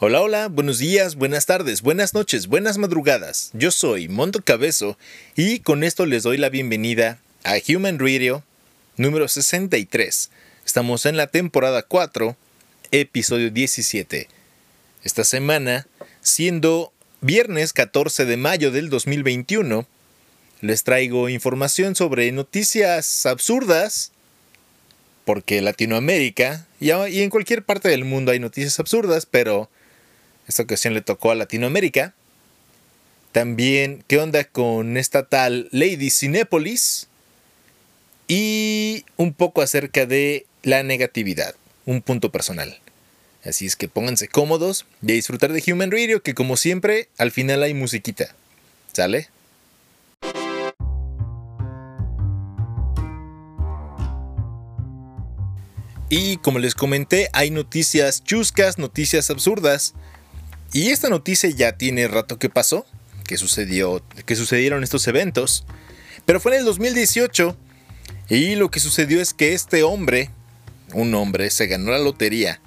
Hola, hola, buenos días, buenas tardes, buenas noches, buenas madrugadas. Yo soy Monto Cabezo y con esto les doy la bienvenida a Human Radio número 63. Estamos en la temporada 4, episodio 17. Esta semana, siendo viernes 14 de mayo del 2021, les traigo información sobre noticias absurdas, porque Latinoamérica y en cualquier parte del mundo hay noticias absurdas, pero esta ocasión le tocó a Latinoamérica. También, ¿qué onda con esta tal Lady Cinépolis? Y un poco acerca de la negatividad, un punto personal. Así es que pónganse cómodos y a disfrutar de Human Radio, que como siempre, al final hay musiquita. ¿Sale? Y como les comenté, hay noticias chuscas, noticias absurdas. Y esta noticia ya tiene rato que pasó, que sucedió, que sucedieron estos eventos, pero fue en el 2018 y lo que sucedió es que este hombre, un hombre, se ganó la lotería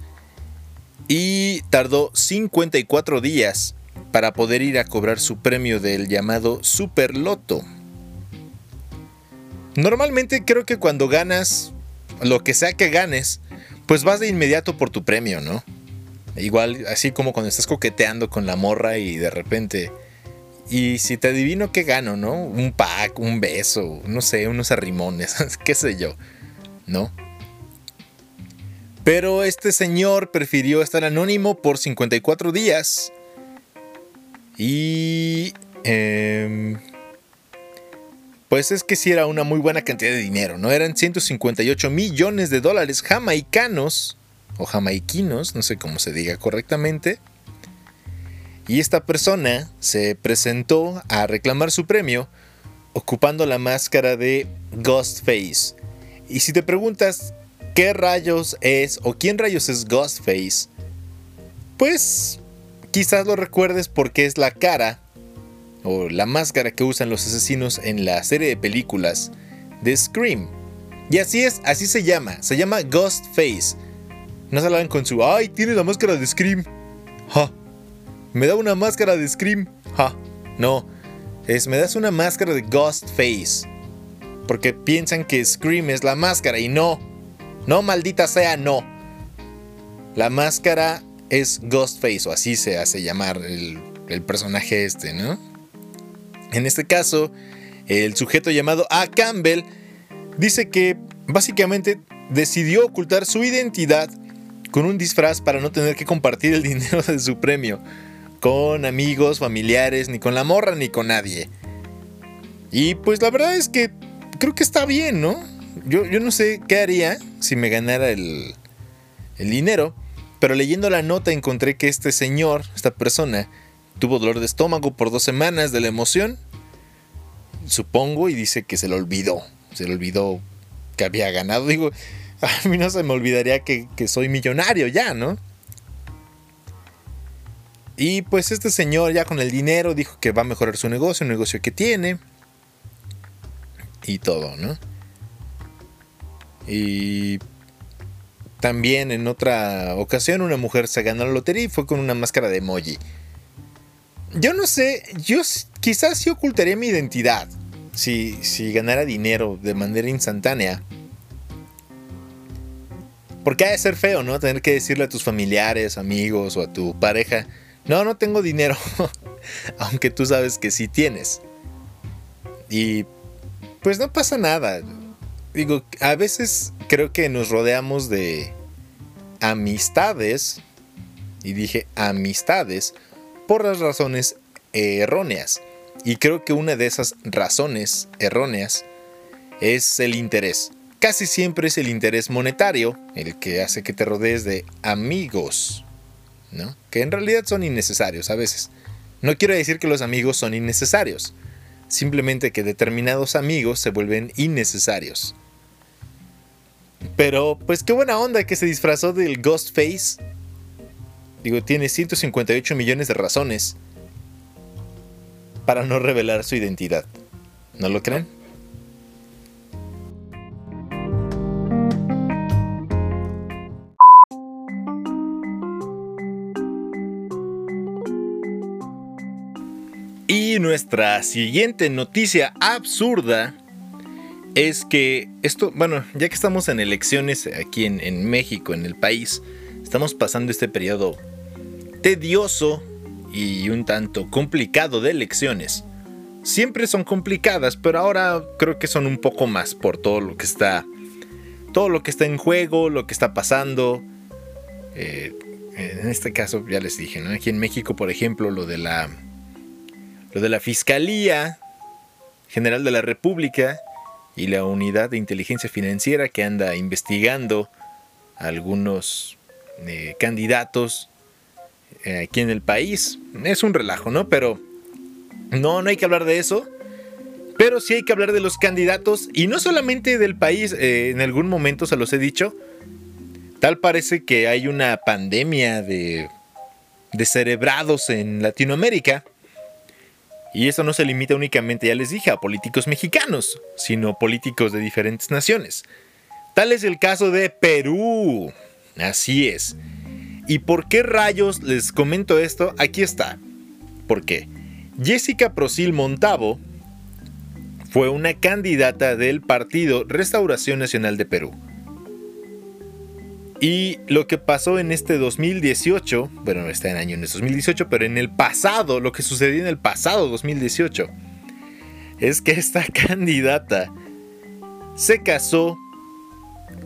y tardó 54 días para poder ir a cobrar su premio del llamado Super Loto. Normalmente creo que cuando ganas lo que sea que ganes, pues vas de inmediato por tu premio, ¿no? Igual, así como cuando estás coqueteando con la morra y de repente. Y si te adivino qué gano, ¿no? Un pack, un beso, no sé, unos arrimones, qué sé yo, ¿no? Pero este señor prefirió estar anónimo por 54 días. Y... Eh, pues es que sí era una muy buena cantidad de dinero, ¿no? Eran 158 millones de dólares jamaicanos o jamaiquinos, no sé cómo se diga correctamente. Y esta persona se presentó a reclamar su premio ocupando la máscara de Ghostface. Y si te preguntas qué rayos es o quién rayos es Ghostface, pues quizás lo recuerdes porque es la cara o la máscara que usan los asesinos en la serie de películas de Scream. Y así es, así se llama, se llama Ghostface no salgan con su, ay, tiene la máscara de Scream. Ja. Me da una máscara de Scream. Ja. No. Es, me das una máscara de Ghostface. Porque piensan que Scream es la máscara y no. No, maldita sea, no. La máscara es Ghostface, o así se hace llamar el, el personaje este, ¿no? En este caso, el sujeto llamado A. Campbell dice que básicamente decidió ocultar su identidad con un disfraz para no tener que compartir el dinero de su premio con amigos, familiares, ni con la morra, ni con nadie. Y pues la verdad es que creo que está bien, ¿no? Yo, yo no sé qué haría si me ganara el, el dinero, pero leyendo la nota encontré que este señor, esta persona, tuvo dolor de estómago por dos semanas de la emoción, supongo, y dice que se lo olvidó, se le olvidó que había ganado. Digo, a mí no se me olvidaría que, soy millonario ya, ¿no? Y pues este señor ya con el dinero dijo que va a mejorar su negocio, un negocio que tiene. Y todo, ¿no? Y también en otra ocasión una mujer se ganó la lotería y fue con una máscara de emoji. Yo no sé, yo quizás sí ocultaría mi identidad si, si ganara dinero de manera instantánea. Porque ha de ser feo, ¿no? Tener que decirle a tus familiares, amigos o a tu pareja, no, no tengo dinero, aunque tú sabes que sí tienes. Y pues no pasa nada. Digo, a veces creo que nos rodeamos de amistades, y dije amistades, por las razones erróneas. Y creo que una de esas razones erróneas es el interés casi siempre es el interés monetario el que hace que te rodees de amigos, ¿no? Que en realidad son innecesarios a veces. No quiero decir que los amigos son innecesarios, simplemente que determinados amigos se vuelven innecesarios. Pero, pues qué buena onda que se disfrazó del Ghostface. Digo, tiene 158 millones de razones para no revelar su identidad. ¿No lo creen? Nuestra siguiente noticia absurda es que esto, bueno, ya que estamos en elecciones aquí en, México, en el país, estamos pasando este periodo tedioso y un tanto complicado de elecciones. Siempre son complicadas, pero ahora creo que son un poco más por todo lo que está, todo lo que está en juego, lo que está pasando. Eh, en este caso ya les dije. Aquí en México, por ejemplo, lo de la, lo de la Fiscalía General de la República y la Unidad de Inteligencia Financiera que anda investigando algunos eh, candidatos eh, aquí en el país. Es un relajo, ¿no? Pero no, no hay que hablar de eso. Pero sí hay que hablar de los candidatos y no solamente del país. Eh, en algún momento se los he dicho. Tal parece que hay una pandemia de, de cerebrados en Latinoamérica. Y eso no se limita únicamente, ya les dije, a políticos mexicanos, sino políticos de diferentes naciones. Tal es el caso de Perú. Así es. ¿Y por qué rayos les comento esto? Aquí está. ¿Por qué? Jessica Prosil Montavo fue una candidata del Partido Restauración Nacional de Perú. Y lo que pasó en este 2018, bueno, está en año en 2018, pero en el pasado, lo que sucedió en el pasado 2018, es que esta candidata se casó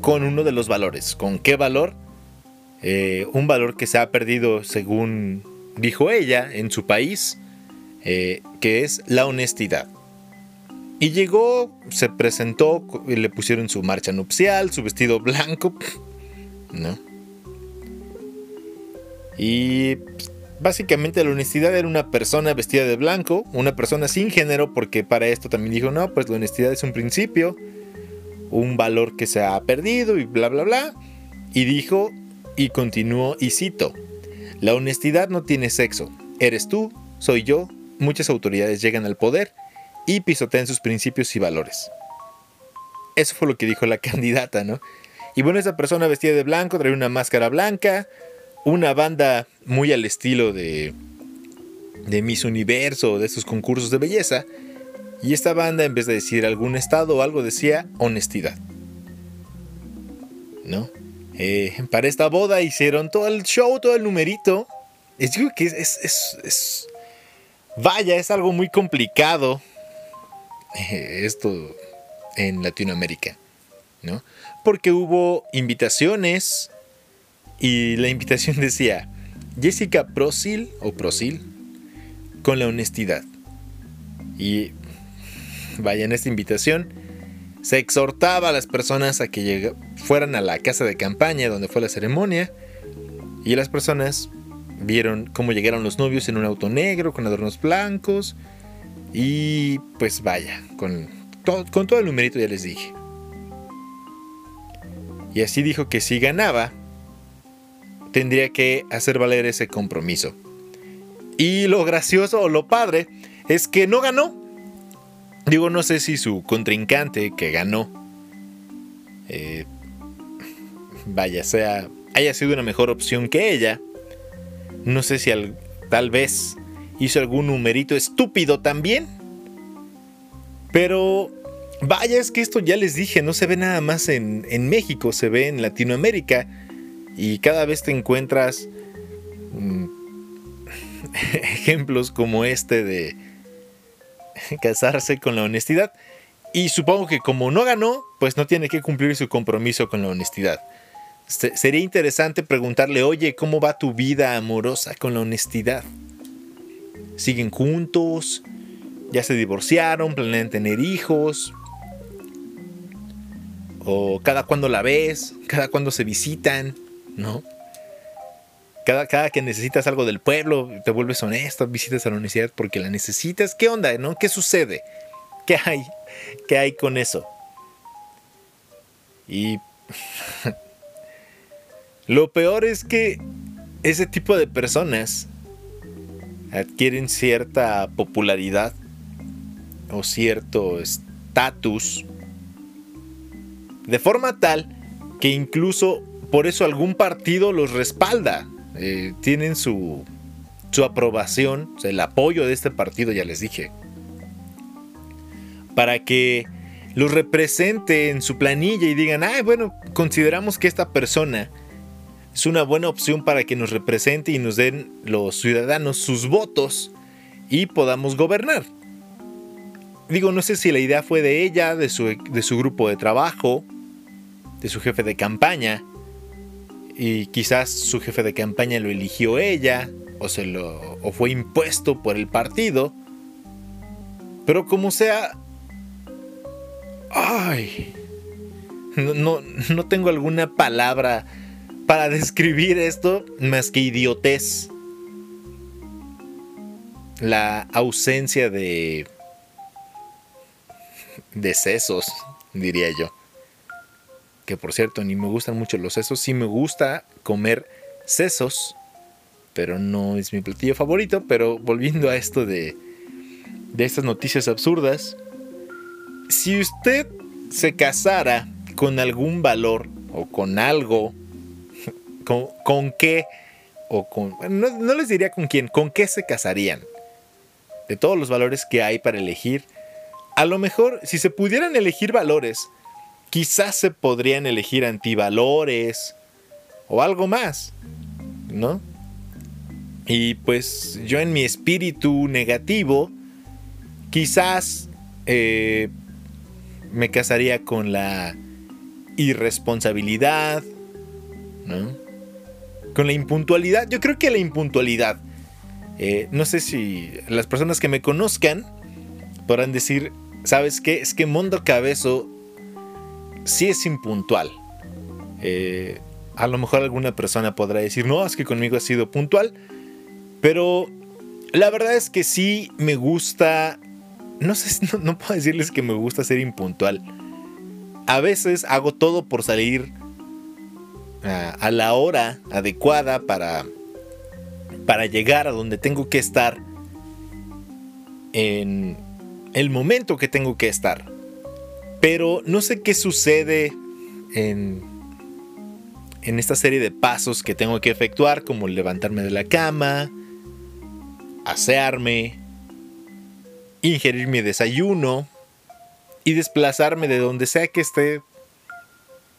con uno de los valores. ¿Con qué valor? Eh, un valor que se ha perdido, según dijo ella, en su país, eh, que es la honestidad. Y llegó, se presentó, le pusieron su marcha nupcial, su vestido blanco, Y básicamente la honestidad era una persona vestida de blanco, una persona sin género, porque para esto también dijo, no, pues la honestidad es un principio, un valor que se ha perdido y bla, bla, bla. Y dijo, y continuó y cito, la honestidad no tiene sexo, eres tú, soy yo, muchas autoridades llegan al poder y pisotean sus principios y valores. Eso fue lo que dijo la candidata, ¿no? Y bueno, esa persona vestida de blanco, trae una máscara blanca, una banda muy al estilo de, de Miss Universo, de esos concursos de belleza. Y esta banda, en vez de decir algún estado o algo, decía honestidad. ¿No? Eh, para esta boda hicieron todo el show, todo el numerito. Es, digo que es, es, Vaya, es algo muy complicado. Eh, esto en Latinoamérica. ¿No? Porque hubo invitaciones. Y la invitación decía. Jessica Prosil o Prosil con la honestidad. Y vaya en esta invitación se exhortaba a las personas a que fueran a la casa de campaña donde fue la ceremonia y las personas vieron cómo llegaron los novios en un auto negro con adornos blancos y pues vaya, con, con todo el numerito ya les dije. Y así dijo que si ganaba, tendría que hacer valer ese compromiso. Y lo gracioso o lo padre es que no ganó. Digo, no sé si su contrincante que ganó, eh, vaya, sea, haya sido una mejor opción que ella. No sé si tal vez hizo algún numerito estúpido también. Pero vaya, es que esto ya les dije, no se ve nada más en, en México, se ve en Latinoamérica. Y cada vez te encuentras mm, ejemplos como este de casarse con la honestidad. Y supongo que como no ganó, pues no tiene que cumplir su compromiso con la honestidad. sería interesante preguntarle, oye, ¿cómo va tu vida amorosa con la honestidad? ¿Siguen juntos? ¿Ya se divorciaron? ¿Planean tener hijos? ¿O cada cuando la ves? ¿Cada cuando se visitan? ¿No? Cada, que necesitas algo del pueblo, te vuelves honesto, visitas a la universidad porque la necesitas. ¿Qué onda? ¿No? ¿Qué sucede? ¿Qué hay? ¿Qué hay con eso? Y lo peor es que ese tipo de personas adquieren cierta popularidad o cierto estatus de forma tal que incluso por eso algún partido los respalda. Eh, tienen su, su aprobación, el apoyo de este partido, ya les dije, para que los represente en su planilla y digan, ah, bueno, consideramos que esta persona es una buena opción para que nos represente y nos den los ciudadanos sus votos y podamos gobernar. Digo, no sé si la idea fue de ella, de su, de su grupo de trabajo, de su jefe de campaña, y quizás su jefe de campaña lo eligió ella, o, se lo, o fue impuesto por el partido. Pero como sea... Ay. No, no tengo alguna palabra para describir esto más que idiotez. La ausencia de... de sesos, diría yo. Que por cierto, ni me gustan mucho los sesos. Sí me gusta comer sesos, pero no es mi platillo favorito. Pero volviendo a esto de, de estas noticias absurdas. Si usted se casara con algún valor o con algo ¿Con, qué? O con, no, les diría con quién, ¿con qué se casarían? De todos los valores que hay para elegir, a lo mejor si se pudieran elegir valores, quizás se podrían elegir antivalores o algo más, ¿no? Y pues yo en mi espíritu negativo, quizás eh, me casaría con la irresponsabilidad, ¿no? Con la impuntualidad, yo creo que la impuntualidad, eh, no sé si las personas que me conozcan podrán decir, ¿sabes qué? Es que Mondo Cabezo sí es impuntual. Eh, a lo mejor alguna persona podrá decir, no, es que conmigo ha sido puntual. Pero la verdad es que sí me gusta, no sé, no, no puedo decirles que me gusta ser impuntual. A veces hago todo por salir a, la hora adecuada para, para llegar a donde tengo que estar en el momento que tengo que estar. Pero no sé qué sucede en, en esta serie de pasos que tengo que efectuar, como levantarme de la cama, asearme, ingerir mi desayuno y desplazarme de donde sea que esté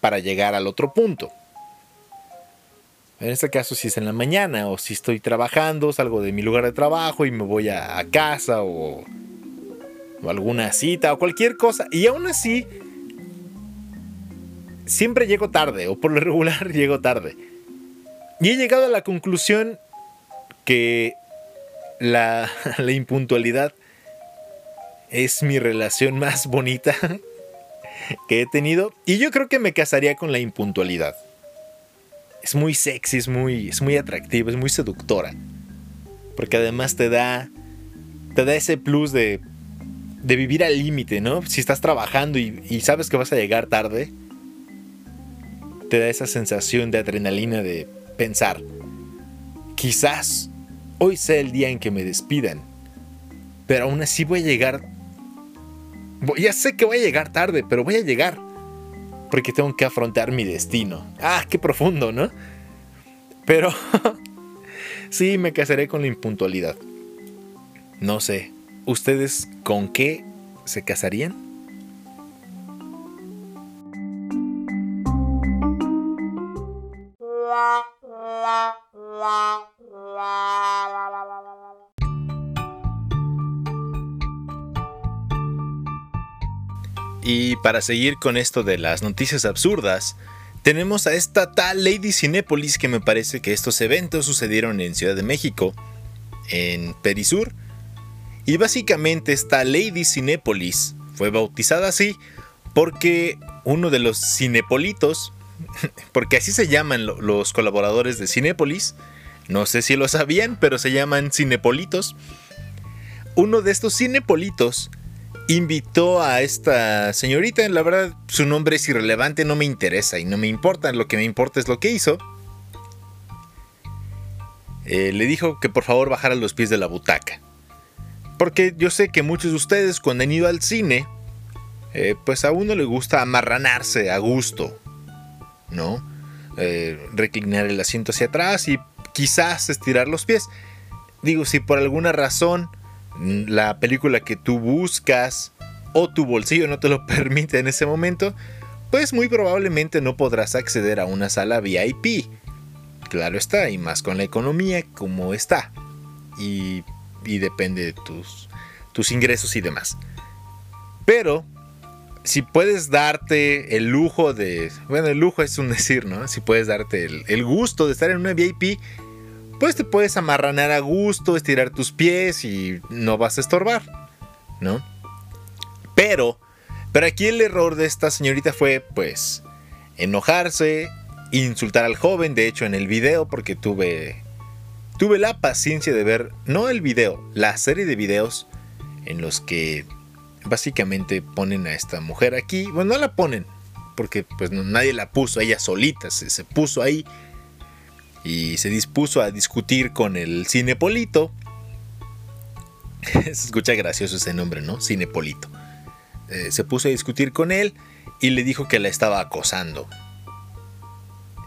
para llegar al otro punto. En este caso, si es en la mañana o si estoy trabajando, salgo de mi lugar de trabajo y me voy a, casa o, o alguna cita o cualquier cosa. Y aún así, siempre llego tarde o por lo regular llego tarde. Y he llegado a la conclusión que la, impuntualidad es mi relación más bonita que he tenido. Y yo creo que me casaría con la impuntualidad es muy sexy, es muy, es muy atractiva, es muy seductora. Porque además te da, te da ese plus de, de vivir al límite, ¿no? Si estás trabajando y, sabes que vas a llegar tarde, te da esa sensación de adrenalina de pensar, quizás hoy sea el día en que me despidan, pero aún así voy a llegar, ya sé que voy a llegar tarde, pero voy a llegar porque tengo que afrontar mi destino. Ah, qué profundo, ¿no? Pero sí, me casaré con la impuntualidad. No sé, ¿ustedes con qué se casarían? Y para seguir con esto de las noticias absurdas, tenemos a esta tal Lady Cinépolis que me parece que estos eventos sucedieron en Ciudad de México, en Perisur. Y básicamente esta Lady Cinépolis fue bautizada así porque uno de los cinepolitos, porque así se llaman los colaboradores de Cinépolis, no sé si lo sabían, pero se llaman cinepolitos. Uno de estos cinepolitos invitó a esta señorita. La verdad, su nombre es irrelevante, no me interesa y no me importa. Lo que me importa es lo que hizo. Eh, le dijo que por favor bajara los pies de la butaca. Porque yo sé que muchos de ustedes cuando han ido al cine, eh, pues a uno le gusta amarranarse a gusto, ¿no? Eh, reclinar el asiento hacia atrás y quizás estirar los pies. digo, si por alguna razón la película que tú buscas o tu bolsillo no te lo permite en ese momento, pues muy probablemente no podrás acceder a una sala VIP. Claro está, y más con la economía como está. Y, depende de tus, tus ingresos y demás. Pero, si puedes darte el lujo de... Bueno, el lujo es un decir, ¿no? Si puedes darte el, el gusto de estar en una VIP, pues te puedes amarranar a gusto, estirar tus pies y no vas a estorbar, ¿no? Pero, pero aquí el error de esta señorita fue, pues, enojarse, insultar al joven, de hecho en el video, porque tuve, tuve la paciencia de ver, no el video, la serie de videos en los que básicamente ponen a esta mujer aquí, bueno, no la ponen, porque pues nadie la puso, ella solita se, se puso ahí y se dispuso a discutir con el Cinepolito. se escucha gracioso ese nombre, ¿no? Cinepolito. Eh, se puso a discutir con él y le dijo que la estaba acosando.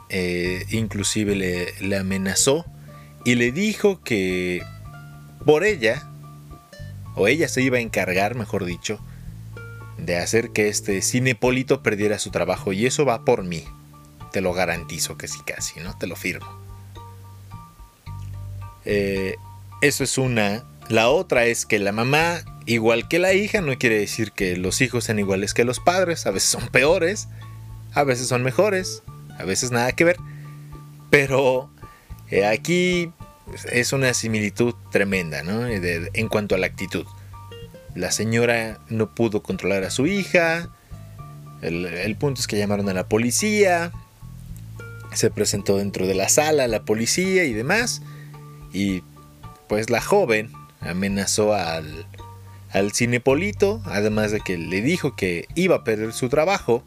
Eh, inclusive le, le amenazó y le dijo que por ella, o ella se iba a encargar, mejor dicho, de hacer que este Cinepolito perdiera su trabajo y eso va por mí. Te lo garantizo que sí, casi, ¿no? Te lo firmo. Eh, eso es una. La otra es que la mamá, igual que la hija, no quiere decir que los hijos sean iguales que los padres. A veces son peores, a veces son mejores, a veces nada que ver. Pero eh, aquí es una similitud tremenda, ¿no? en cuanto a la actitud. La señora no pudo controlar a su hija. el, punto es que llamaron a la policía. Se presentó dentro de la sala la policía y demás. Y pues la joven amenazó al, al cinepolito, además de que le dijo que iba a perder su trabajo.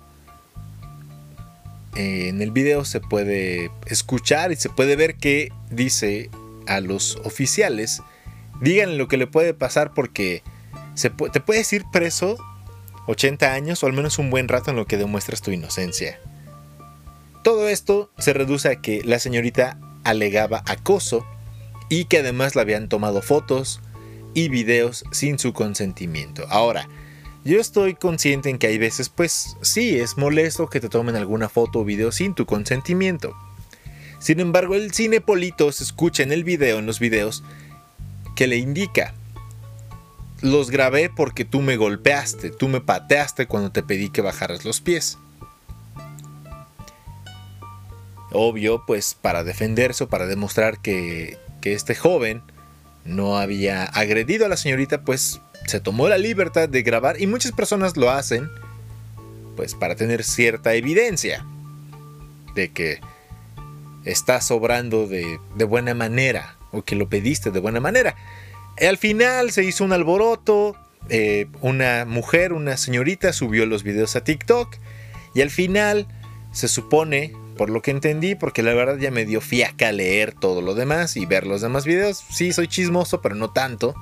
En el video se puede escuchar y se puede ver que dice a los oficiales, díganle lo que le puede pasar porque se te puedes ir preso 80 años o al menos un buen rato en lo que demuestras tu inocencia. Todo esto se reduce a que la señorita alegaba acoso y que además le habían tomado fotos y videos sin su consentimiento. Ahora, yo estoy consciente en que hay veces, pues sí, es molesto que te tomen alguna foto o video sin tu consentimiento. Sin embargo, el cinepolito se escucha en el video, en los videos, que le indica, los grabé porque tú me golpeaste, tú me pateaste cuando te pedí que bajaras los pies. Obvio, pues para defenderse o para demostrar que, que este joven no había agredido a la señorita, pues se tomó la libertad de grabar y muchas personas lo hacen pues para tener cierta evidencia de que estás obrando de, buena manera o que lo pediste de buena manera. Al final se hizo un alboroto, eh, una mujer, una señorita subió los videos a TikTok y al final se supone por lo que entendí, porque la verdad ya me dio fiaca leer todo lo demás y ver los demás videos. Sí, soy chismoso, pero no tanto.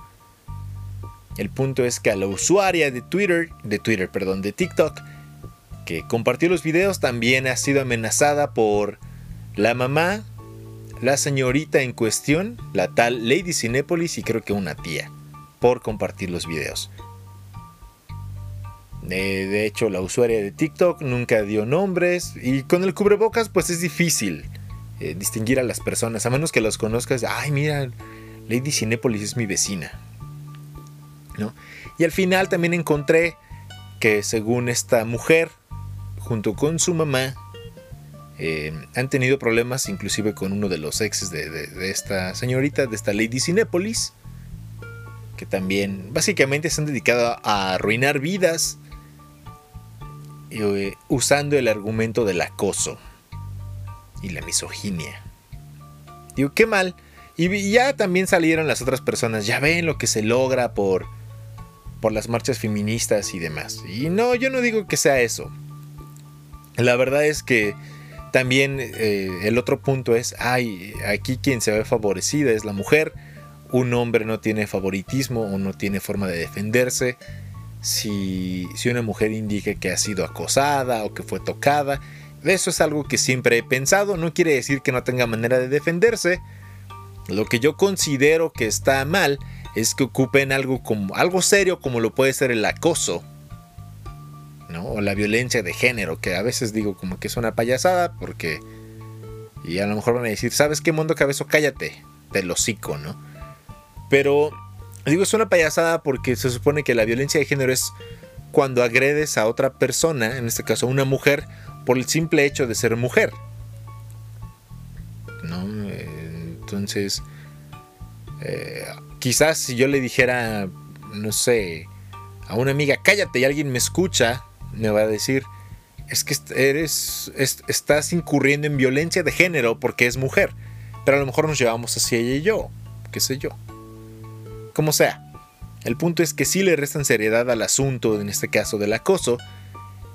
El punto es que a la usuaria de Twitter, de Twitter, perdón, de TikTok, que compartió los videos, también ha sido amenazada por la mamá, la señorita en cuestión, la tal Lady Cinépolis y creo que una tía, por compartir los videos. De, hecho, la usuaria de TikTok nunca dio nombres y con el cubrebocas pues es difícil eh, distinguir a las personas, a menos que los conozcas. Ay, mira, Lady Cinépolis es mi vecina. Y al final también encontré que según esta mujer, junto con su mamá, eh, han tenido problemas inclusive con uno de los exes de, de, esta señorita, de esta Lady Cinépolis, que también básicamente se han dedicado a arruinar vidas eh, usando el argumento del acoso y la misoginia. Digo, qué mal. Y ya también salieron las otras personas, ya ven lo que se logra por, por las marchas feministas y demás. Y no, yo no digo que sea eso. La verdad es que también eh, el otro punto es, ay, aquí quien se ve favorecida es la mujer. Un hombre no tiene favoritismo o no tiene forma de defenderse si, una mujer indique que ha sido acosada o que fue tocada. Eso es algo que siempre he pensado, no quiere decir que no tenga manera de defenderse, Lo que yo considero que está mal es que ocupen algo como algo serio como lo puede ser el acoso, ¿no? O la violencia de género, que a veces digo como que es una payasada porque y a lo mejor van a decir, ¿sabes qué mundo cabezo? Cállate, del hocico, ¿no? Pero digo, es una payasada porque se supone que la violencia de género es cuando agredes a otra persona, en este caso a una mujer, por el simple hecho de ser mujer. ¿No? Entonces, eh, quizás si yo le dijera, no sé, a una amiga, cállate y alguien me escucha, me va a decir, es que eres, estás incurriendo en violencia de género porque es mujer. Pero a lo mejor nos llevamos así ella y yo, qué sé yo. Como sea, el punto es que sí le restan seriedad al asunto, en este caso del acoso,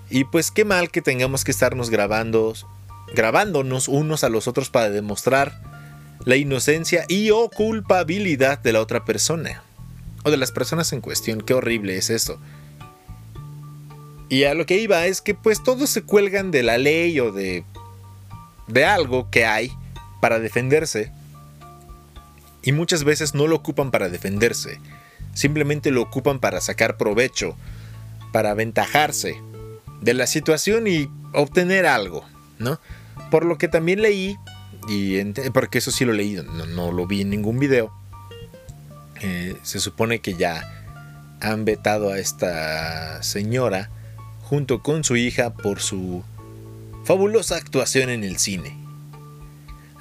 y pues qué mal que tengamos que estarnos grabando, grabándonos unos a los otros para demostrar la inocencia y o culpabilidad de la otra persona. O de las personas en cuestión, qué horrible es eso. Y a lo que iba es que pues todos se cuelgan de la ley o de, de algo que hay para defenderse. Y muchas veces no lo ocupan para defenderse. Simplemente lo ocupan para sacar provecho, para aventajarse de la situación y obtener algo, ¿no? Por lo que también leí, y porque eso sí lo leí, no, no lo vi en ningún video, eh, se supone que ya han vetado a esta señora junto con su hija por su fabulosa actuación en el cine.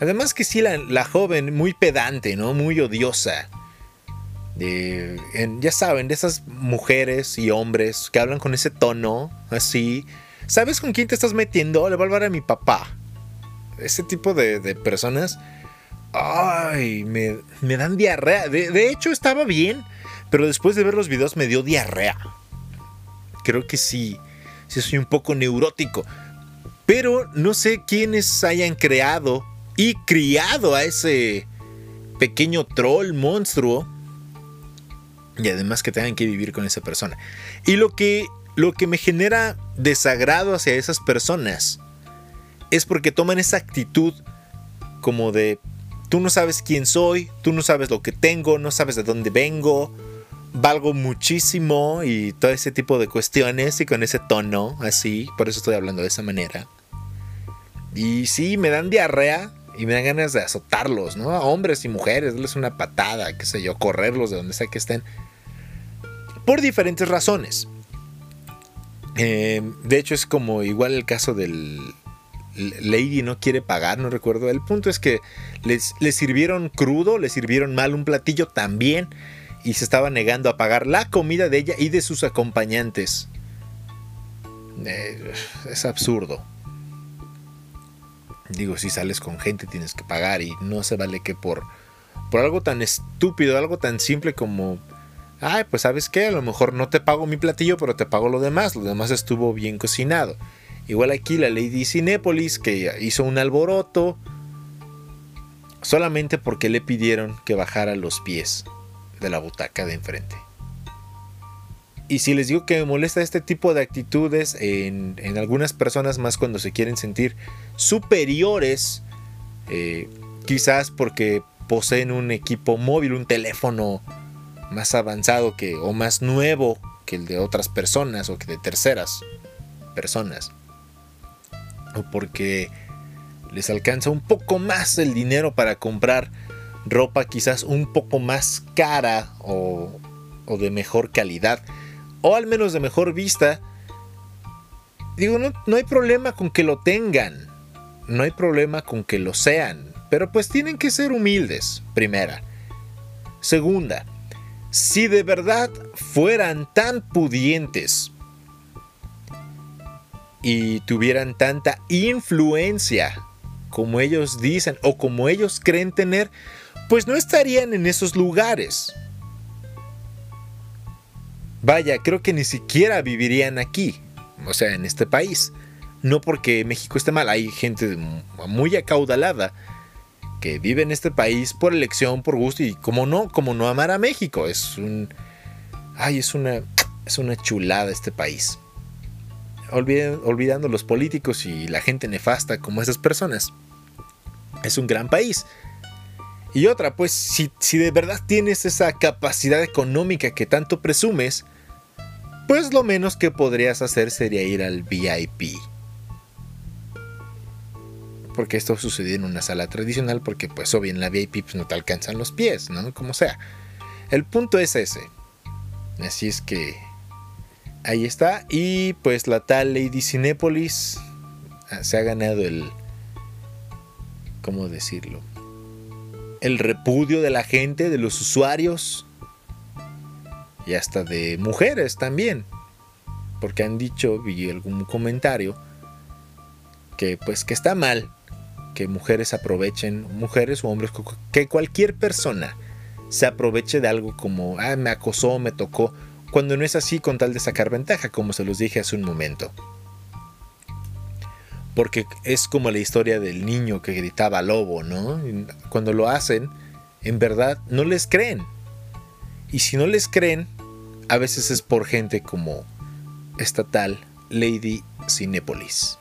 Además que sí, la, joven muy pedante, ¿no? Muy odiosa. ya saben, de esas mujeres y hombres que hablan con ese tono, así. ¿Sabes con quién te estás metiendo? Le voy a hablar a mi papá. Ese tipo de, personas. Ay, me, dan diarrea. De, de hecho, estaba bien. Pero después de ver los videos me dio diarrea. Creo que sí si soy un poco neurótico. Pero no sé quiénes hayan creado y criado a ese pequeño troll monstruo. Y además que tengan que vivir con esa persona. Y lo que, lo que me genera desagrado hacia esas personas es porque toman esa actitud como de, tú no sabes quién soy, tú no sabes lo que tengo, no sabes de dónde vengo, valgo muchísimo y todo ese tipo de cuestiones y con ese tono así, por eso estoy hablando de esa manera. Y sí, me dan diarrea y me dan ganas de azotarlos, ¿no? A hombres y mujeres, darles una patada, qué sé yo, correrlos de donde sea que estén. Por diferentes razones. Eh, de hecho, es como igual el caso del Lady no quiere pagar, no recuerdo. El punto es que les, les sirvieron crudo, les sirvieron mal un platillo también y se estaba negando a pagar la comida de ella y de sus acompañantes. Eh, es absurdo. Digo, si sales con gente tienes que pagar y no se vale que por, por algo tan estúpido, algo tan simple como, ay, pues sabes qué, a lo mejor no te pago mi platillo, pero te pago lo demás, lo demás estuvo bien cocinado. Igual aquí la Lady Cinépolis que hizo un alboroto solamente porque le pidieron que bajara los pies de la butaca de enfrente. Y si les digo que me molesta este tipo de actitudes en, algunas personas más cuando se quieren sentir superiores, eh, quizás porque poseen un equipo móvil, un teléfono más avanzado que, o más nuevo que el de otras personas o que de terceras personas. O porque les alcanza un poco más el dinero para comprar ropa quizás un poco más cara o, de mejor calidad, o al menos de mejor vista, digo, no, no hay problema con que lo tengan, no hay problema con que lo sean, pero pues tienen que ser humildes, primera. Segunda, si de verdad fueran tan pudientes y tuvieran tanta influencia como ellos dicen o como ellos creen tener, pues no estarían en esos lugares. Vaya, creo que ni siquiera vivirían aquí, o sea, en este país. No porque México esté mal, hay gente muy acaudalada que vive en este país por elección, por gusto y como no, como no amar a México, es un ay, es una es una chulada este país. Olvidando los políticos y la gente nefasta como esas personas. Es un gran país. Y otra, pues si, si de verdad tienes esa capacidad económica que tanto presumes, pues lo menos que podrías hacer sería ir al VIP. Porque esto sucedió en una sala tradicional, porque pues obvio en la VIP pues, no te alcanzan los pies, ¿no? Como sea. El punto es ese. Así es que ahí está. Y pues la tal Lady Cinépolis ah, se ha ganado el... ¿Cómo decirlo? El repudio de la gente, de los usuarios y hasta de mujeres también. Porque han dicho, vi algún comentario, que pues que está mal que mujeres aprovechen, mujeres o hombres, que cualquier persona se aproveche de algo como, ah, me acosó, me tocó, cuando no es así con tal de sacar ventaja, como se los dije hace un momento. Porque es como la historia del niño que gritaba lobo, ¿no? Cuando lo hacen, en verdad no les creen. Y si no les creen, a veces es por gente como esta tal Lady Cinepolis.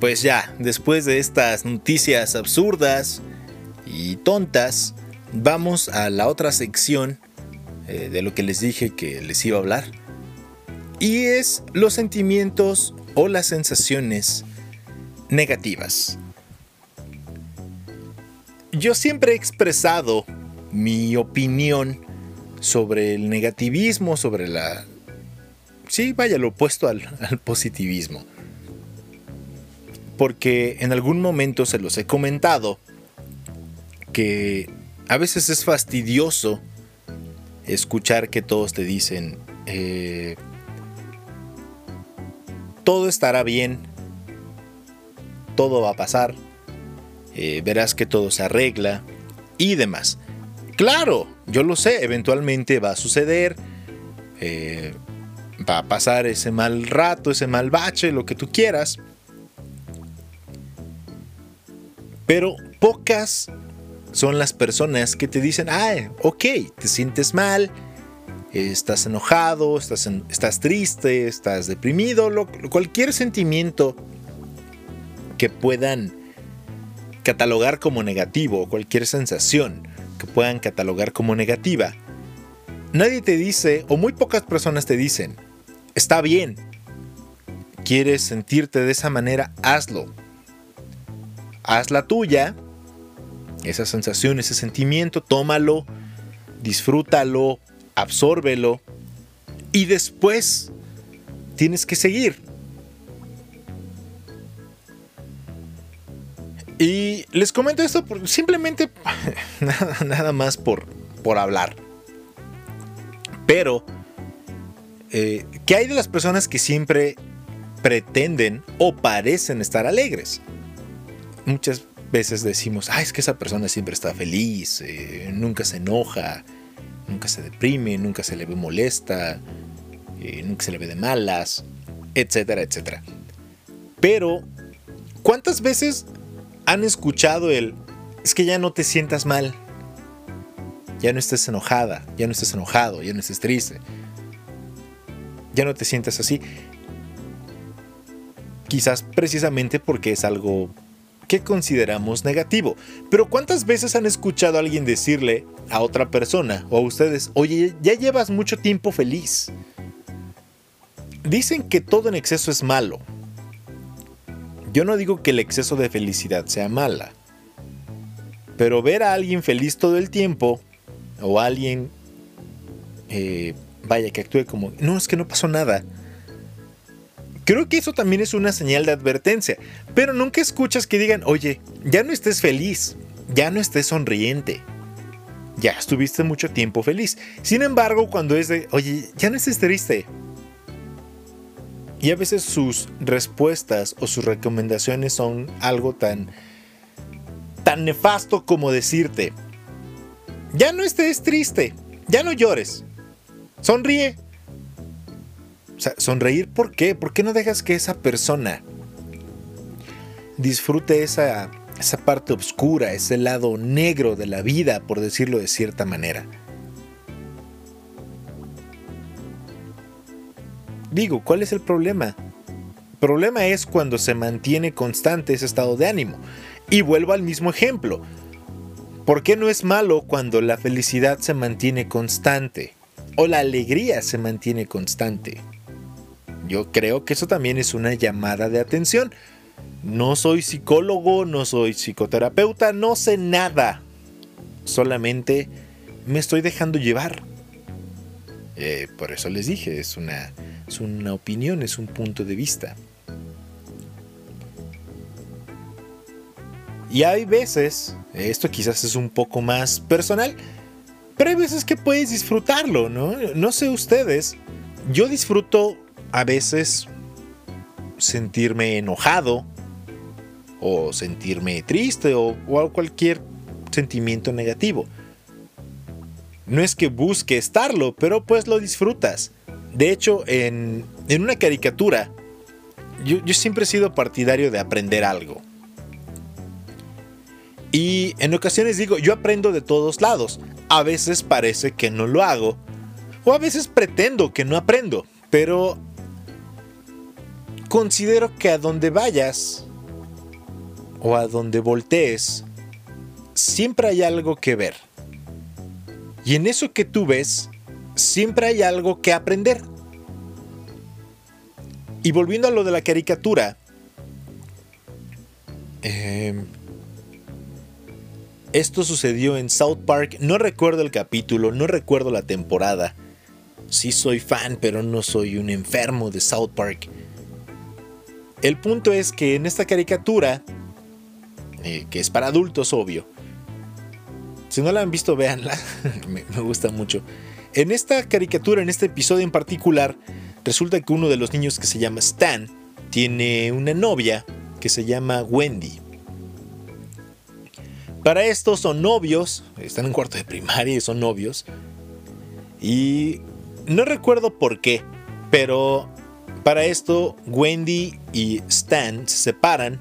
Pues ya, después de estas noticias absurdas y tontas, vamos a la otra sección eh, de lo que les dije que les iba a hablar. Y es los sentimientos o las sensaciones negativas. Yo siempre he expresado mi opinión sobre el negativismo, sobre la... Sí, vaya, lo opuesto al, al positivismo. Porque en algún momento se los he comentado que a veces es fastidioso escuchar que todos te dicen, eh, todo estará bien, todo va a pasar, eh, verás que todo se arregla y demás. Claro, yo lo sé, eventualmente va a suceder, eh, va a pasar ese mal rato, ese mal bache, lo que tú quieras. Pero pocas son las personas que te dicen, ah, ok, te sientes mal, estás enojado, estás, estás triste, estás deprimido, cualquier sentimiento que puedan catalogar como negativo, cualquier sensación que puedan catalogar como negativa, nadie te dice, o muy pocas personas te dicen, está bien, quieres sentirte de esa manera, hazlo. Haz la tuya, esa sensación, ese sentimiento, tómalo, disfrútalo, absórbelo y después tienes que seguir. Y les comento esto simplemente nada, más por, por hablar. Pero, eh, ¿qué hay de las personas que siempre pretenden o parecen estar alegres? Muchas veces decimos, ah, es que esa persona siempre está feliz, eh, nunca se enoja, nunca se deprime, nunca se le ve molesta, eh, nunca se le ve de malas, etcétera, etcétera. Pero, ¿cuántas veces han escuchado el, es que ya no te sientas mal, ya no estés enojada, ya no estés enojado, ya no estés triste, ya no te sientas así? Quizás precisamente porque es algo que consideramos negativo. Pero ¿cuántas veces han escuchado a alguien decirle a otra persona o a ustedes, oye, ya llevas mucho tiempo feliz? Dicen que todo en exceso es malo. Yo no digo que el exceso de felicidad sea mala. Pero ver a alguien feliz todo el tiempo, o a alguien, eh, vaya, que actúe como, no, es que no pasó nada, Creo que eso también es una señal de advertencia, pero nunca escuchas que digan, oye, ya no estés feliz, ya no estés sonriente, ya estuviste mucho tiempo feliz. Sin embargo, cuando es de, oye, ya no estés triste. Y a veces sus respuestas o sus recomendaciones son algo tan, tan nefasto como decirte, ya no estés triste, ya no llores, sonríe, Sonreír, ¿por qué? ¿Por qué no dejas que esa persona disfrute esa, esa parte oscura, ese lado negro de la vida, por decirlo de cierta manera? Digo, ¿cuál es el problema? El problema es cuando se mantiene constante ese estado de ánimo. Y vuelvo al mismo ejemplo. ¿Por qué no es malo cuando la felicidad se mantiene constante? O la alegría se mantiene constante. Yo creo que eso también es una llamada de atención. No soy psicólogo, no soy psicoterapeuta, no sé nada. Solamente me estoy dejando llevar. Eh, por eso les dije, es una, es una opinión, es un punto de vista. Y hay veces, esto quizás es un poco más personal, pero hay veces que puedes disfrutarlo, ¿no? No sé ustedes, yo disfruto a veces sentirme enojado o sentirme triste o, cualquier sentimiento negativo. No es que busque estarlo, pero pues lo disfrutas. De hecho, en, una caricatura, yo, yo siempre he sido partidario de aprender algo. Y en ocasiones digo, yo aprendo de todos lados. A veces parece que no lo hago. O a veces pretendo que no aprendo. Pero considero que a donde vayas o a donde voltees, siempre hay algo que ver. Y en eso que tú ves, siempre hay algo que aprender. Y volviendo a lo de la caricatura, em, esto sucedió en South Park, no recuerdo el capítulo, no recuerdo la temporada. Sí soy fan, pero no soy un enfermo de South Park. El punto es que en esta caricatura, eh, que es para adultos, obvio, si no la han visto, véanla, me, gusta mucho. En esta caricatura, en este episodio en particular, resulta que uno de los niños que se llama Stan tiene una novia que se llama Wendy. Para esto son novios, están en cuarto de primaria y son novios. Y no recuerdo por qué, pero para esto, Wendy y Stan se separan,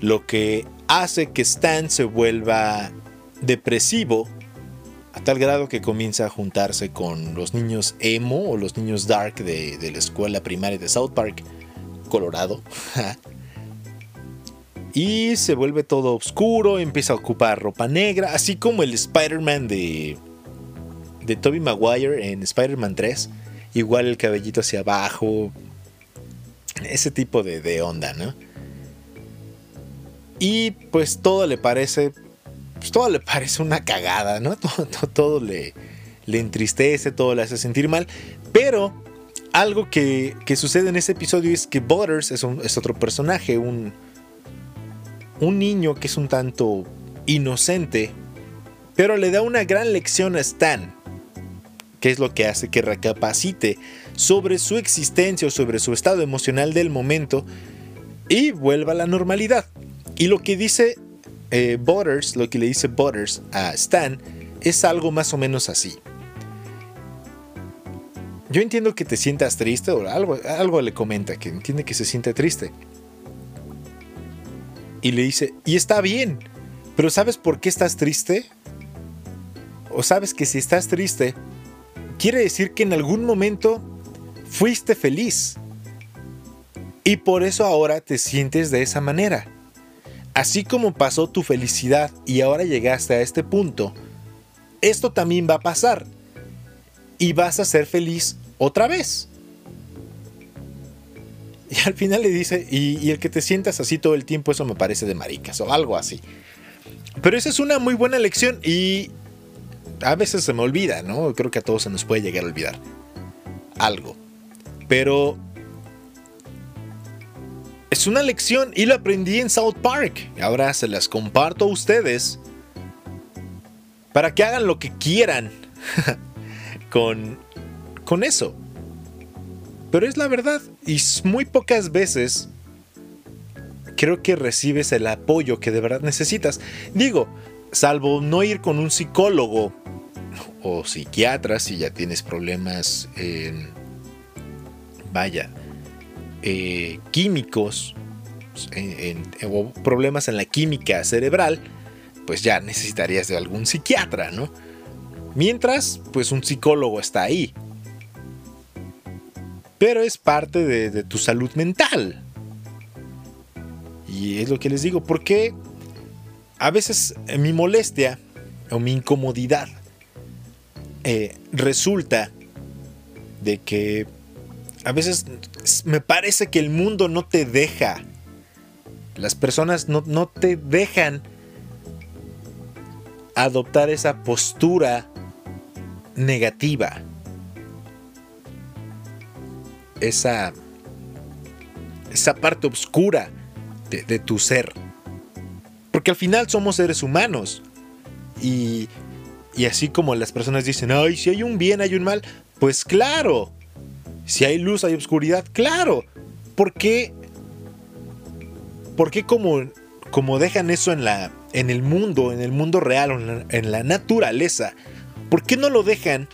lo que hace que Stan se vuelva depresivo a tal grado que comienza a juntarse con los niños emo o los niños dark de, la escuela primaria de South Park, Colorado. y se vuelve todo oscuro, empieza a ocupar ropa negra, así como el Spider-Man de, de Tobey Maguire en Spider-Man 3. Igual el cabellito hacia abajo, ese tipo de, onda, ¿no? Y pues todo le parece, pues todo le parece una cagada, ¿no? Todo, le, le, entristece, todo le hace sentir mal. Pero algo que, sucede en ese episodio es que Butters es, es otro personaje, un, un niño que es un tanto inocente, pero le da una gran lección a Stan, que es lo que hace que recapacite sobre su existencia o sobre su estado emocional del momento y vuelva a la normalidad. Y lo que dice eh, Butters, lo que le dice Butters a Stan, es algo más o menos así. Yo entiendo que te sientas triste o algo, algo le comenta, que entiende que se siente triste. Y le dice, y está bien, pero ¿sabes por qué estás triste? O sabes que si estás triste, quiere decir que en algún momento fuiste feliz. Y por eso ahora te sientes de esa manera. Así como pasó tu felicidad y ahora llegaste a este punto, esto también va a pasar. Y vas a ser feliz otra vez. Y al final le dice, y, el que te sientas así todo el tiempo, eso me parece de maricas o algo así. Pero esa es una muy buena lección y a veces se me olvida, ¿no? Creo que a todos se nos puede llegar a olvidar algo. Pero es una lección y lo aprendí en South Park. Ahora se las comparto a ustedes para que hagan lo que quieran con, con eso. Pero es la verdad y muy pocas veces creo que recibes el apoyo que de verdad necesitas. Digo, salvo no ir con un psicólogo o psiquiatra si ya tienes problemas vaya, eh, químicos o problemas en la química cerebral, pues ya necesitarías de algún psiquiatra, ¿no? Mientras, pues un psicólogo está ahí. pero es parte de, tu salud mental. Y es lo que les digo, porque a veces mi molestia o mi incomodidad eh, resulta de que a veces me parece que el mundo no te deja. Las personas no, no te dejan adoptar esa postura negativa. Esa, esa parte oscura de, tu ser. Porque al final somos seres humanos. Y, y así como las personas dicen, ay, si hay un bien, hay un mal, pues claro. Si hay luz, hay oscuridad, claro. ¿Por qué? ¿Por qué como, como dejan eso en la, en el mundo, en el mundo real, en la, naturaleza, ¿por qué no lo dejan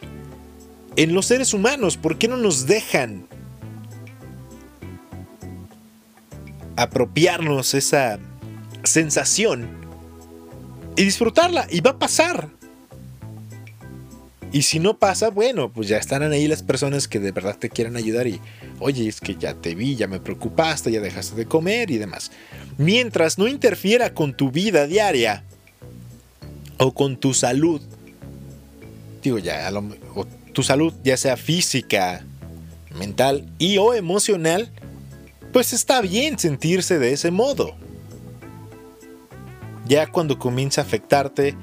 en los seres humanos? ¿Por qué no nos dejan apropiarnos esa sensación y disfrutarla? Y va a pasar. Y si no pasa, bueno, pues ya estarán ahí las personas que de verdad te quieran ayudar y, oye, es que ya te vi, ya me preocupaste, ya dejaste de comer y demás mientras no interfiera con tu vida diaria o con tu salud. Digo, ya, tu salud, ya sea física, mental y o emocional, pues está bien sentirse de ese modo. Ya cuando comienza a afectarte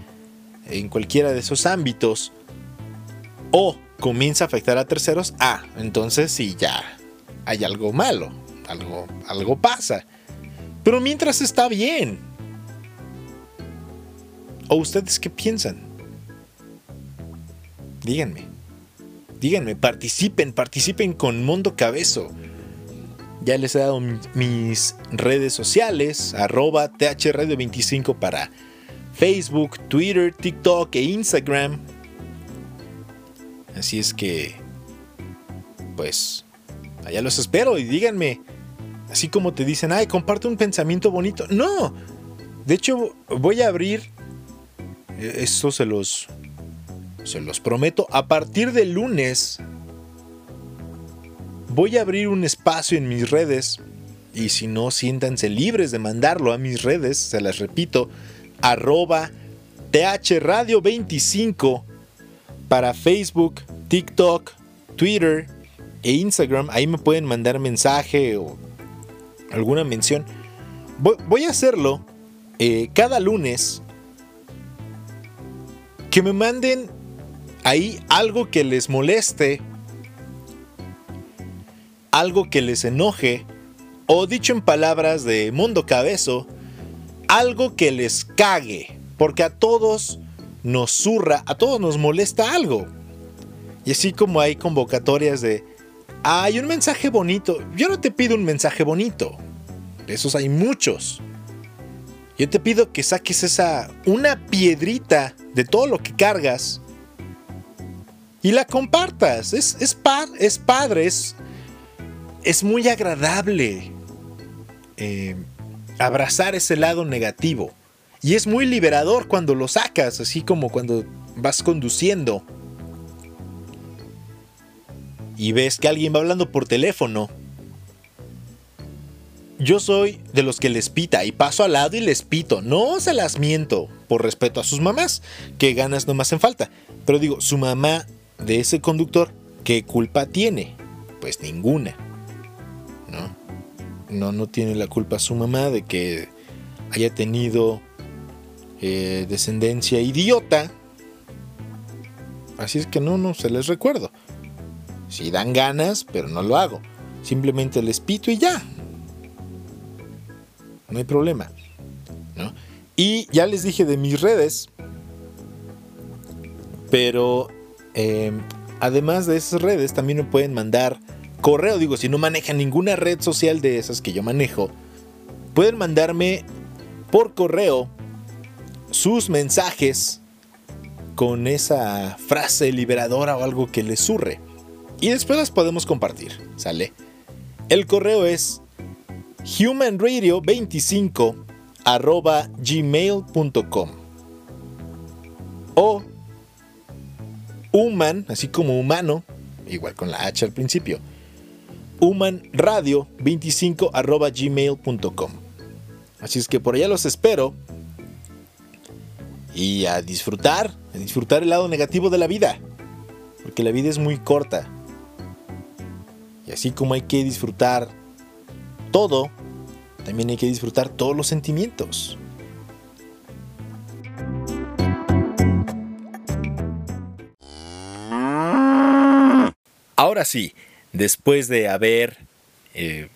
en cualquiera de esos ámbitos o comienza a afectar a terceros, ah, entonces sí ya hay algo malo, algo, algo pasa. Pero mientras está bien. ¿O ustedes qué piensan? Díganme. Díganme, participen, participen con Mundo Cabezo. Ya les he dado mis redes sociales, arroba thradio25 para Facebook, Twitter, TikTok e Instagram. Así es que, pues, allá los espero y díganme así como te dicen, ay, comparte un pensamiento bonito. No, de hecho voy a abrir, eh, esto se los, se los prometo, a partir del lunes voy a abrir un espacio en mis redes. Y si no, siéntanse libres de mandarlo a mis redes, se las repito, arroba thradio25 para Facebook, TikTok, Twitter e Instagram. Ahí me pueden mandar mensaje o alguna mención. Voy, a hacerlo eh, cada lunes. Que me manden ahí algo que les moleste. Algo que les enoje. O dicho en palabras de Mundo Cabezo. Algo que les cague. Porque a todos nos zurra, a todos nos molesta algo. Y así como hay convocatorias de hay un mensaje bonito. Yo no te pido un mensaje bonito. esos hay muchos. Yo te pido que saques esa. una piedrita de todo lo que cargas. Y la compartas. Es, es, es padre, es, es muy agradable eh, abrazar ese lado negativo. Y es muy liberador cuando lo sacas, así como cuando vas conduciendo y ves que alguien va hablando por teléfono, yo soy de los que les pita y paso al lado y les pito. No se las miento por respeto a sus mamás, que ganas no me hacen falta. Pero digo, su mamá de ese conductor, ¿qué culpa tiene? Pues ninguna. ¿No? No, no tiene la culpa su mamá de que haya tenido eh, descendencia idiota. Así es que no, no se les recuerdo. Si dan ganas, pero no lo hago. Simplemente les pito y ya. No hay problema. Y ya les dije de mis redes. Pero em, además de esas redes, también me pueden mandar correo. Digo, si no manejan ninguna red social de esas que yo manejo, pueden mandarme por correo sus mensajes con esa frase liberadora o algo que les surre y después las podemos compartir, ¿sale? El correo es humanradio25 arroba gmail.com o human, así como humano, igual con la H al principio, humanradio25 gmail.com. Así es que por allá los espero. Y a disfrutar, a disfrutar el lado negativo de la vida. Porque la vida es muy corta. Y así como hay que disfrutar todo, también hay que disfrutar todos los sentimientos. Ahora sí, después de haber eh,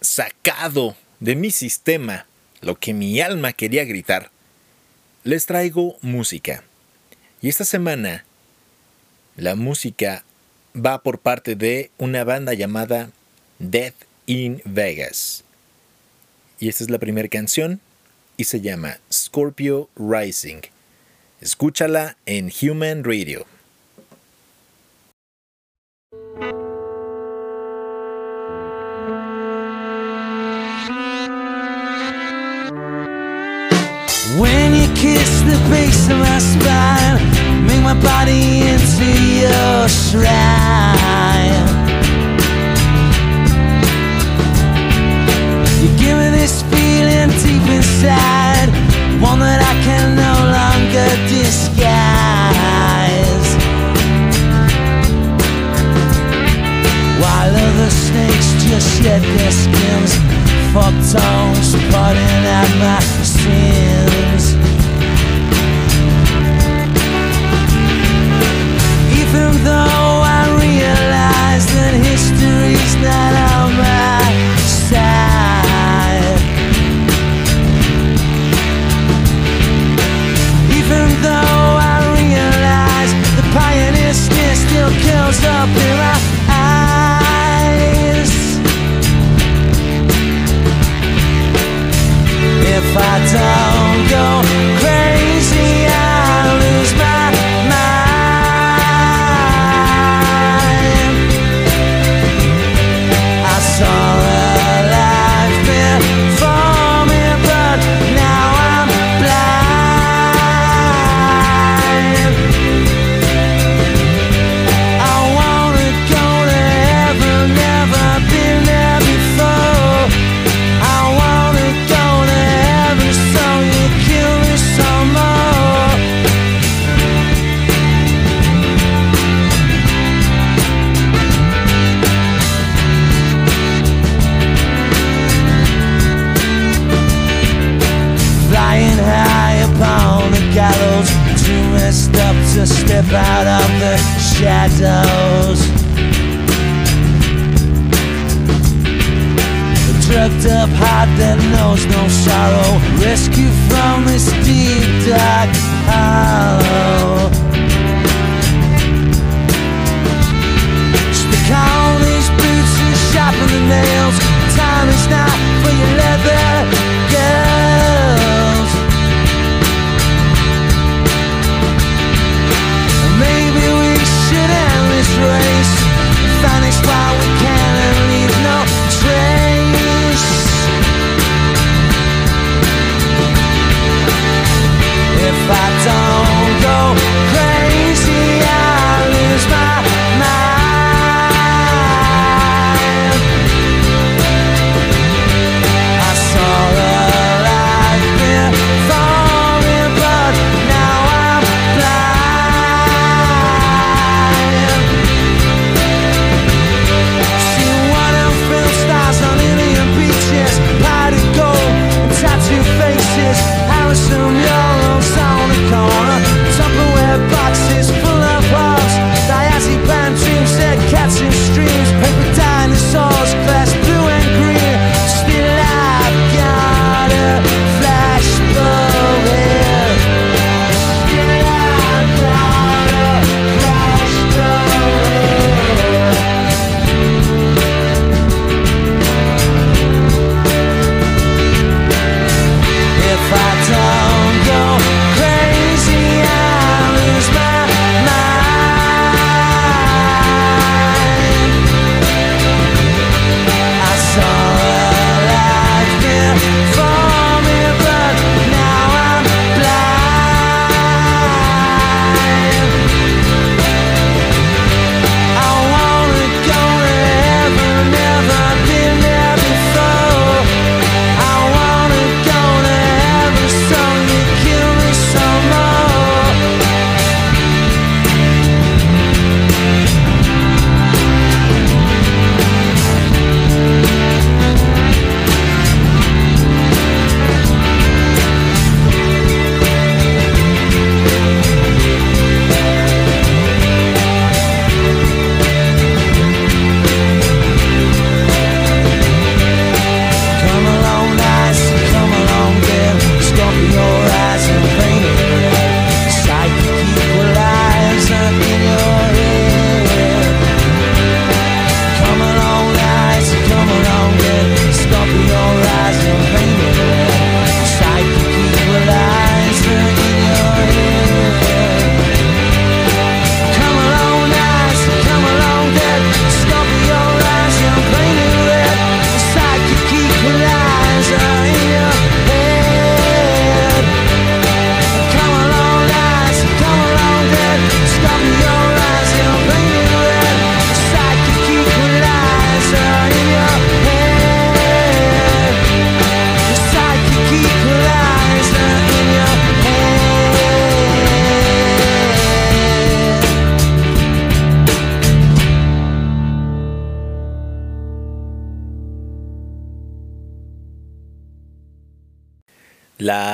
sacado de mi sistema lo que mi alma quería gritar, les traigo música. Y esta semana la música va por parte de una banda llamada Death in Vegas. Y esta es la primera canción y se llama Scorpio Rising. Escúchala en Human Radio. When you kiss the base of my spine, make my body into your shrine. You give me this feeling deep inside, one that I can no longer disguise. While other snakes just shed their skins, fuck tongues, putting out my sins. Not on my side. Even though I realize the pioneer still kills up in my eyes. If I don't go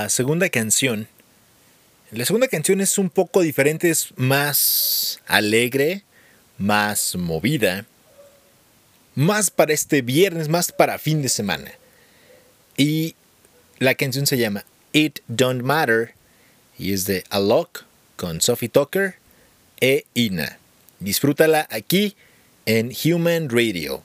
Segunda canción. La segunda canción es un poco diferente, es más alegre, más movida, más para este viernes, más para fin de semana. Y la canción se llama It Don't Matter y es de Alok con Sophie Tucker e Ina. Disfrútala aquí en Human Radio.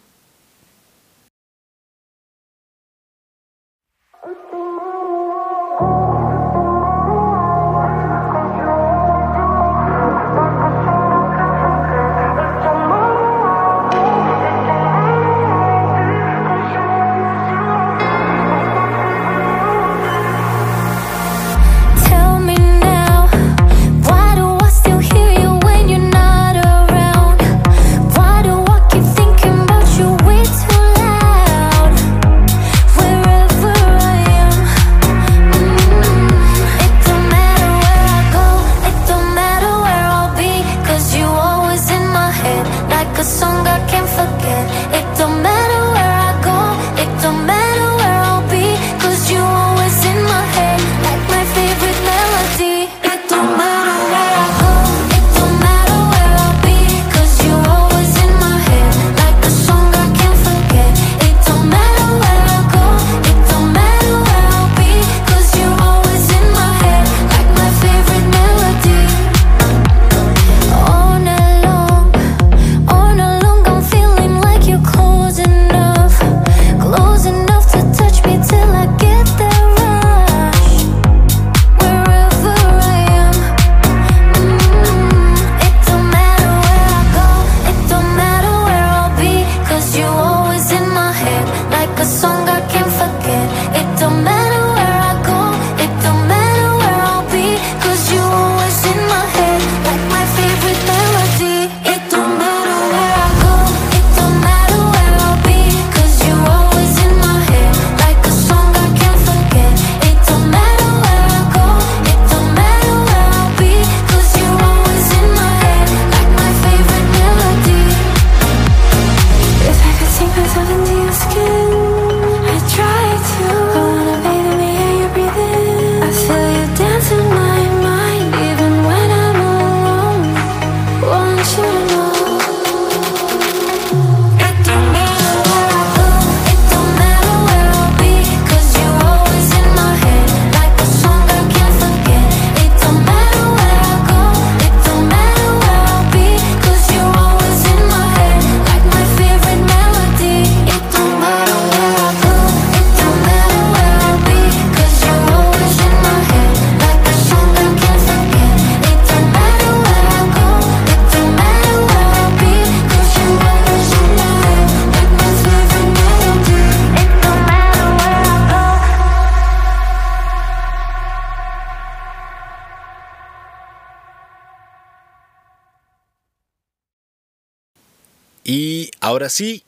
Ahora sí,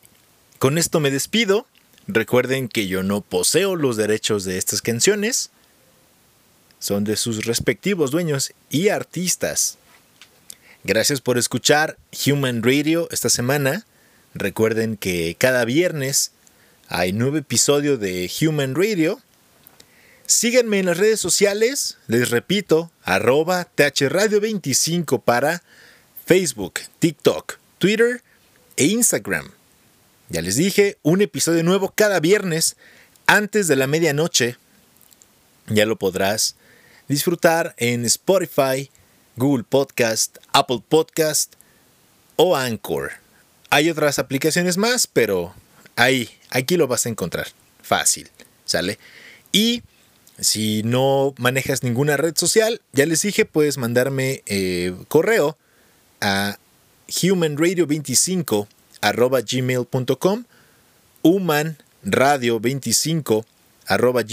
con esto me despido. Recuerden que yo no poseo los derechos de estas canciones. Son de sus respectivos dueños y artistas. Gracias por escuchar Human Radio esta semana. Recuerden que cada viernes hay nuevo episodio de Human Radio. Síganme en las redes sociales, les repito, arroba thradio25 para Facebook, TikTok, Twitter e Instagram. Ya les dije, un episodio nuevo cada viernes antes de la medianoche. Ya lo podrás disfrutar en Spotify, Google Podcast, Apple Podcast o Anchor. Hay otras aplicaciones más, pero ahí, aquí lo vas a encontrar. Fácil, ¿sale? Y si no manejas ninguna red social, ya les dije, puedes mandarme eh, correo a humanradio25 arroba gmail.com humanradio25 arroba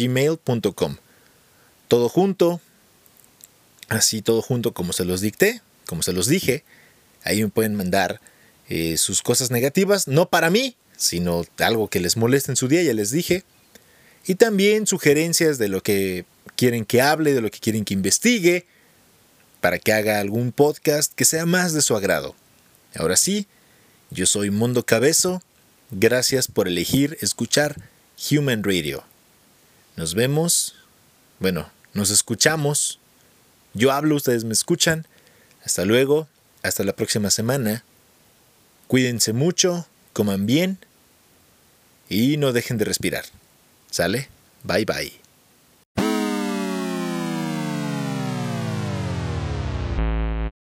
todo junto así todo junto como se los dicté como se los dije ahí me pueden mandar eh, sus cosas negativas no para mí sino algo que les moleste en su día ya les dije. Y también sugerencias de lo que quieren que hable de lo que quieren que investigue para que haga algún podcast que sea más de su agrado Ahora sí, yo soy Mundo Cabezo. Gracias por elegir escuchar Human Radio. Nos vemos bueno, nos escuchamos. Yo hablo, ustedes me escuchan. Hasta luego, hasta la próxima semana. Cuídense mucho, coman bien y no dejen de respirar. ¿Sale? Bye bye.